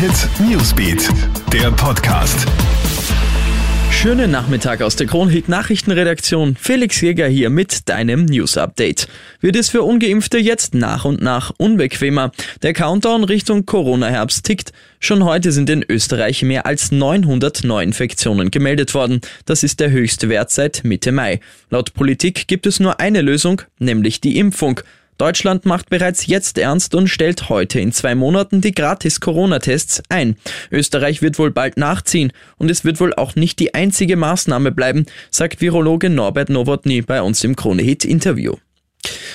Hit Newsbeat, der Podcast. Schönen Nachmittag aus der Kronhit Nachrichtenredaktion. Felix Jäger hier mit deinem News Update. Wird es für ungeimpfte jetzt nach und nach unbequemer? Der Countdown Richtung Corona-Herbst tickt. Schon heute sind in Österreich mehr als 900 Neuinfektionen gemeldet worden. Das ist der höchste Wert seit Mitte Mai. Laut Politik gibt es nur eine Lösung, nämlich die Impfung. Deutschland macht bereits jetzt ernst und stellt heute in zwei Monaten die Gratis-Corona-Tests ein. Österreich wird wohl bald nachziehen und es wird wohl auch nicht die einzige Maßnahme bleiben, sagt Virologe Norbert Nowotny bei uns im Krone-Hit-Interview.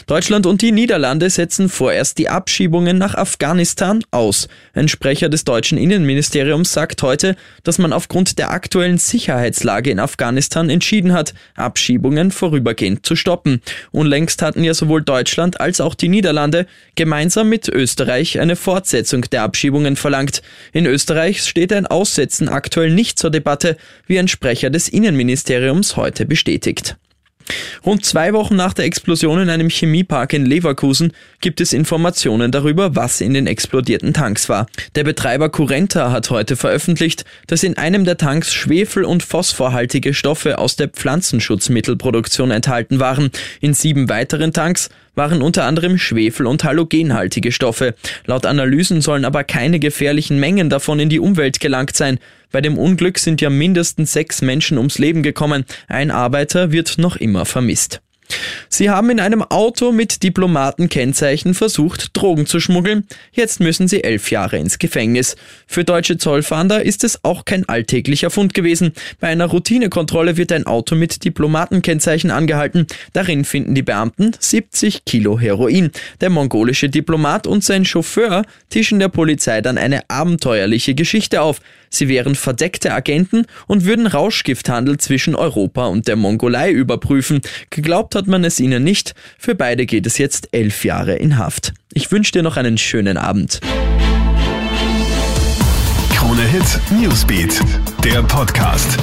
Deutschland und die Niederlande setzen vorerst die Abschiebungen nach Afghanistan aus. Ein Sprecher des deutschen Innenministeriums sagt heute, dass man aufgrund der aktuellen Sicherheitslage in Afghanistan entschieden hat, Abschiebungen vorübergehend zu stoppen. Unlängst hatten ja sowohl Deutschland als auch die Niederlande gemeinsam mit Österreich eine Fortsetzung der Abschiebungen verlangt. In Österreich steht ein Aussetzen aktuell nicht zur Debatte, wie ein Sprecher des Innenministeriums heute bestätigt. Rund zwei Wochen nach der Explosion in einem Chemiepark in Leverkusen gibt es Informationen darüber, was in den explodierten Tanks war. Der Betreiber Curenta hat heute veröffentlicht, dass in einem der Tanks schwefel- und phosphorhaltige Stoffe aus der Pflanzenschutzmittelproduktion enthalten waren. In sieben weiteren Tanks waren unter anderem Schwefel- und halogenhaltige Stoffe. Laut Analysen sollen aber keine gefährlichen Mengen davon in die Umwelt gelangt sein. Bei dem Unglück sind ja mindestens sechs Menschen ums Leben gekommen. Ein Arbeiter wird noch immer vermisst. Sie haben in einem Auto mit Diplomatenkennzeichen versucht, Drogen zu schmuggeln. Jetzt müssen sie elf Jahre ins Gefängnis. Für deutsche Zollfahnder ist es auch kein alltäglicher Fund gewesen. Bei einer Routinekontrolle wird ein Auto mit Diplomatenkennzeichen angehalten. Darin finden die Beamten 70 Kilo Heroin. Der mongolische Diplomat und sein Chauffeur tischen der Polizei dann eine abenteuerliche Geschichte auf. Sie wären verdeckte Agenten und würden Rauschgifthandel zwischen Europa und der Mongolei überprüfen. Geglaubt hat man es ihnen nicht. Für beide geht es jetzt elf Jahre in Haft. Ich wünsche dir noch einen schönen Abend. Krone Hit Newsbeat, der Podcast.